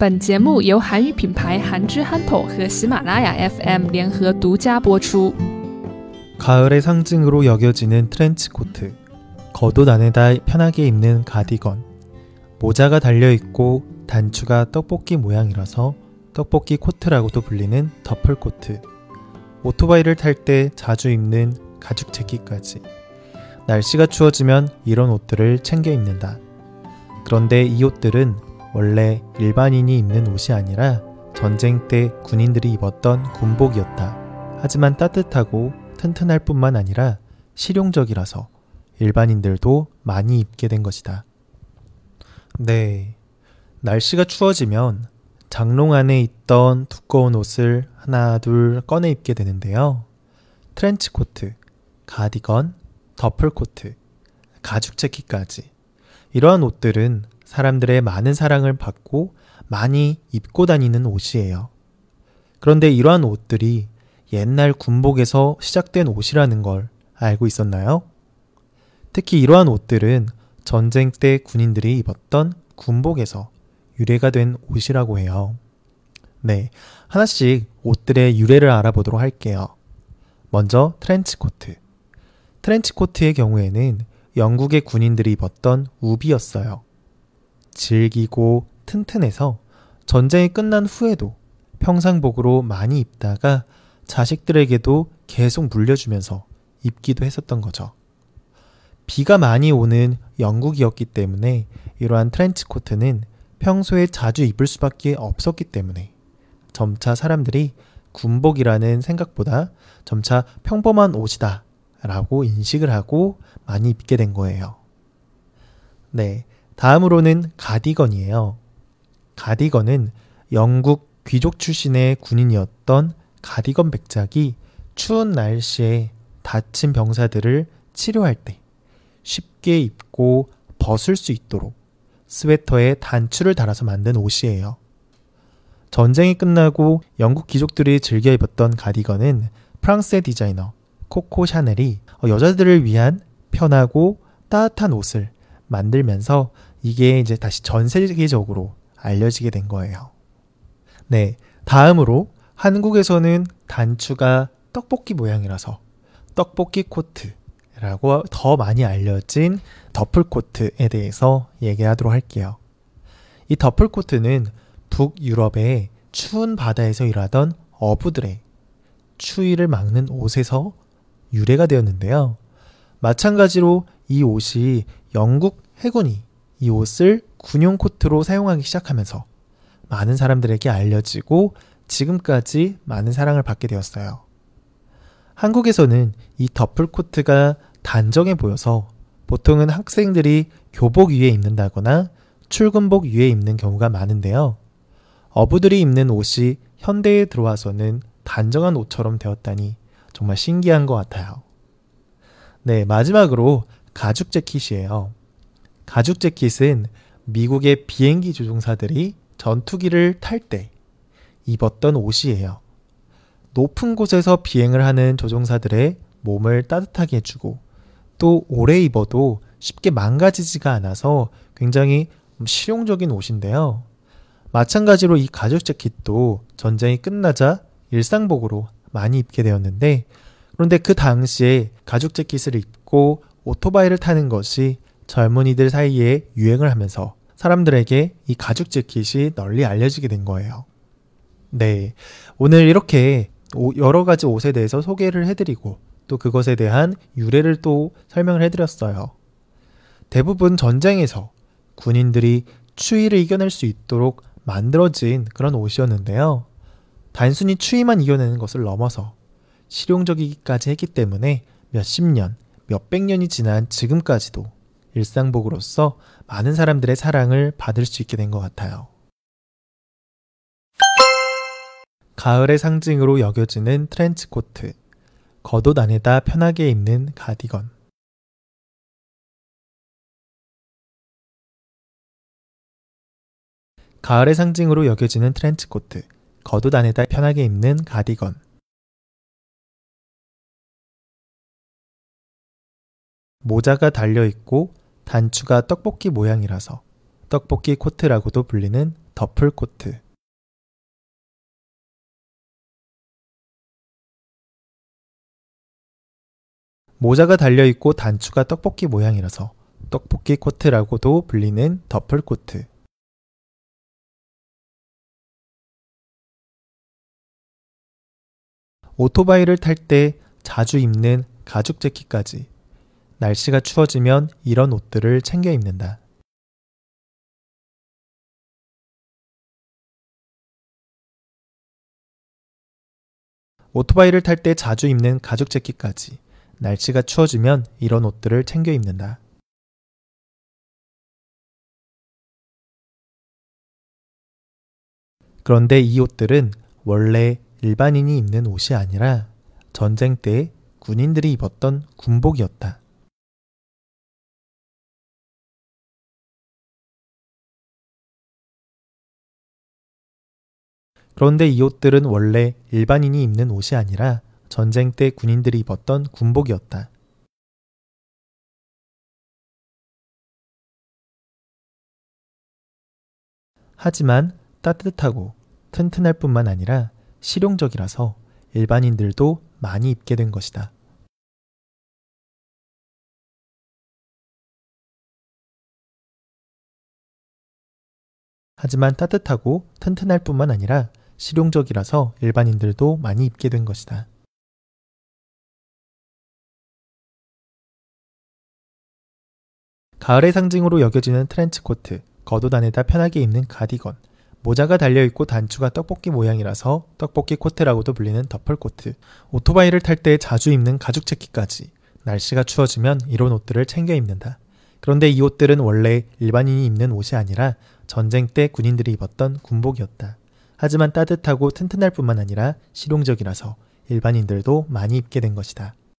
本节目由韩语品牌韩之憨头和喜马拉雅 FM 联合独家播出。 가을의 상징으로 여겨지는 트렌치 코트, 겉옷 안에다 편하게 입는 가디건, 모자가 달려있고 단추가 떡볶이 모양이라서 떡볶이 코트라고도 불리는 더플 코트, 오토바이를 탈 때 자주 입는 가죽 재킷까지. 날씨가 추워지면 이런 옷들을 챙겨 입는다. 그런데 이 옷들은 원래 일반인이 입는 옷이 아니라 전쟁 때 군인들이 입었던 군복이었다. 하지만 따뜻하고 튼튼할 뿐만 아니라 실용적이라서 일반인들도 많이 입게 된 것이다. 네. 날씨가 추워지면 장롱 안에 있던 두꺼운 옷을 하나 둘 꺼내 입게 되는데요. 트렌치 코트, 가디건, 더플 코트, 가죽 재킷까지. 이러한 옷들은 사람들의 많은 사랑을 받고 많이 입고 다니는 옷이에요. 그런데 이러한 옷들이 옛날 군복에서 시작된 옷이라는 걸 알고 있었나요? 특히 이러한 옷들은 전쟁 때 군인들이 입었던 군복에서 유래가 된 옷이라고 해요. 네, 하나씩 옷들의 유래를 알아보도록 할게요. 먼저 트렌치 코트. 트렌치 코트의 경우에는 영국의 군인들이 입었던 우비였어요. 질기고 튼튼해서 전쟁이 끝난 후에도 평상복으로 많이 입다가 자식들에게도 계속 물려주면서 입기도 했었던 거죠. 비가 많이 오는 영국이었기 때문에 이러한 트렌치 코트는 평소에 자주 입을 수밖에 없었기 때문에 점차 사람들이 군복이라는 생각보다 점차 평범한 옷이다 라고 인식을 하고 많이 입게 된 거예요. 네. 다음으로는 가디건이에요. 가디건은 영국 귀족 출신의 군인이었던 가디건 백작이 추운 날씨에 다친 병사들을 치료할 때 쉽게 입고 벗을 수 있도록 스웨터에 단추를 달아서 만든 옷이에요. 전쟁이 끝나고 영국 귀족들이 즐겨 입었던 가디건은 프랑스의 디자이너 코코 샤넬이 여자들을 위한 편하고 따뜻한 옷을 만들면서 이게 이제 다시 전 세계적으로 알려지게 된 거예요. 네. 다음으로 한국에서는 단추가 떡볶이 모양이라서 떡볶이 코트라고 더 많이 알려진 더플 코트에 대해서 얘기하도록 할게요. 이 더플 코트는 북유럽의 추운 바다에서 일하던 어부들의 추위를 막는 옷에서 유래가 되었는데요. 마찬가지로 이 옷이 영국 해군이 이 옷을 군용 코트로 사용하기 시작하면서 많은 사람들에게 알려지고 지금까지 많은 사랑을 받게 되었어요. 한국에서는 이 더플 코트가 단정해 보여서 보통은 학생들이 교복 위에 입는다거나 출근복 위에 입는 경우가 많은데요. 어부들이 입는 옷이 현대에 들어와서는 단정한 옷처럼 되었다니 정말 신기한 것 같아요. 네, 마지막으로 가죽 재킷이에요. 가죽 재킷은 미국의 비행기 조종사들이 전투기를 탈 때 입었던 옷이에요. 높은 곳에서 비행을 하는 조종사들의 몸을 따뜻하게 해주고 또 오래 입어도 쉽게 망가지지가 않아서 굉장히 실용적인 옷인데요. 마찬가지로 이 가죽 재킷도 전쟁이 끝나자 일상복으로 많이 입게 되었는데 그런데 그 당시에 가죽 재킷을 입고 오토바이를 타는 것이 젊은이들 사이에 유행을 하면서 사람들에게 이 가죽 재킷이 널리 알려지게 된 거예요. 네. 오늘 이렇게 여러 가지 옷에 대해서 소개를 해드리고 또 그것에 대한 유래를 또 설명을 해드렸어요. 대부분 전쟁에서 군인들이 추위를 이겨낼 수 있도록 만들어진 그런 옷이었는데요. 단순히 추위만 이겨내는 것을 넘어서 실용적이기까지 했기 때문에 몇십 년, 몇백 년이 지난 지금까지도 일상복으로서 많은 사람들의 사랑을 받을 수 있게 된 것 같아요. 가을의 상징으로 여겨지는 트렌치 코트, 겉옷 안에다 편하게 입는 가디건. 가을의 상징으로 여겨지는 트렌치 코트, 겉옷 안에다 편하게 입는 가디건. 모자가 달려 있고 단추가 떡볶이 모양이라서 떡볶이 코트라고도 불리는 더플 코트. 모자가 달려있고 단추가 떡볶이 모양이라서 떡볶이 코트라고도 불리는 더플 코트. 오토바이를 탈 때 자주 입는 가죽 재킷까지 날씨가 추워지면 이런 옷들을 챙겨 입는다. 오토바이를 탈 때 자주 입는 가죽 재킷까지 날씨가 추워지면 이런 옷들을 챙겨 입는다. 그런데 이 옷들은 원래 일반인이 입는 옷이 아니라 전쟁 때 군인들이 입었던 군복이었다. 그런데 이 옷들은 원래 일반인이 입는 옷이 아니라 전쟁 때 군인들이 입었던 군복이었다. 하지만 따뜻하고 튼튼할 뿐만 아니라 실용적이라서 일반인들도 많이 입게 된 것이다. 하지만 따뜻하고 튼튼할 뿐만 아니라 실용적이라서 일반인들도 많이 입게 된 것이다. 가을의 상징으로 여겨지는 트렌치 코트, 겉옷 안에다 편하게 입는 가디건, 모자가 달려있고 단추가 떡볶이 모양이라서 떡볶이 코트라고도 불리는 더플 코트, 오토바이를 탈 때 자주 입는 가죽 재킷까지 날씨가 추워지면 이런 옷들을 챙겨 입는다. 그런데 이 옷들은 원래 일반인이 입는 옷이 아니라 전쟁 때 군인들이 입었던 군복이었다. 하지만 따뜻하고 튼튼할 뿐만 아니라 실용적이라서 일반인들도 많이 입게 된 것이다.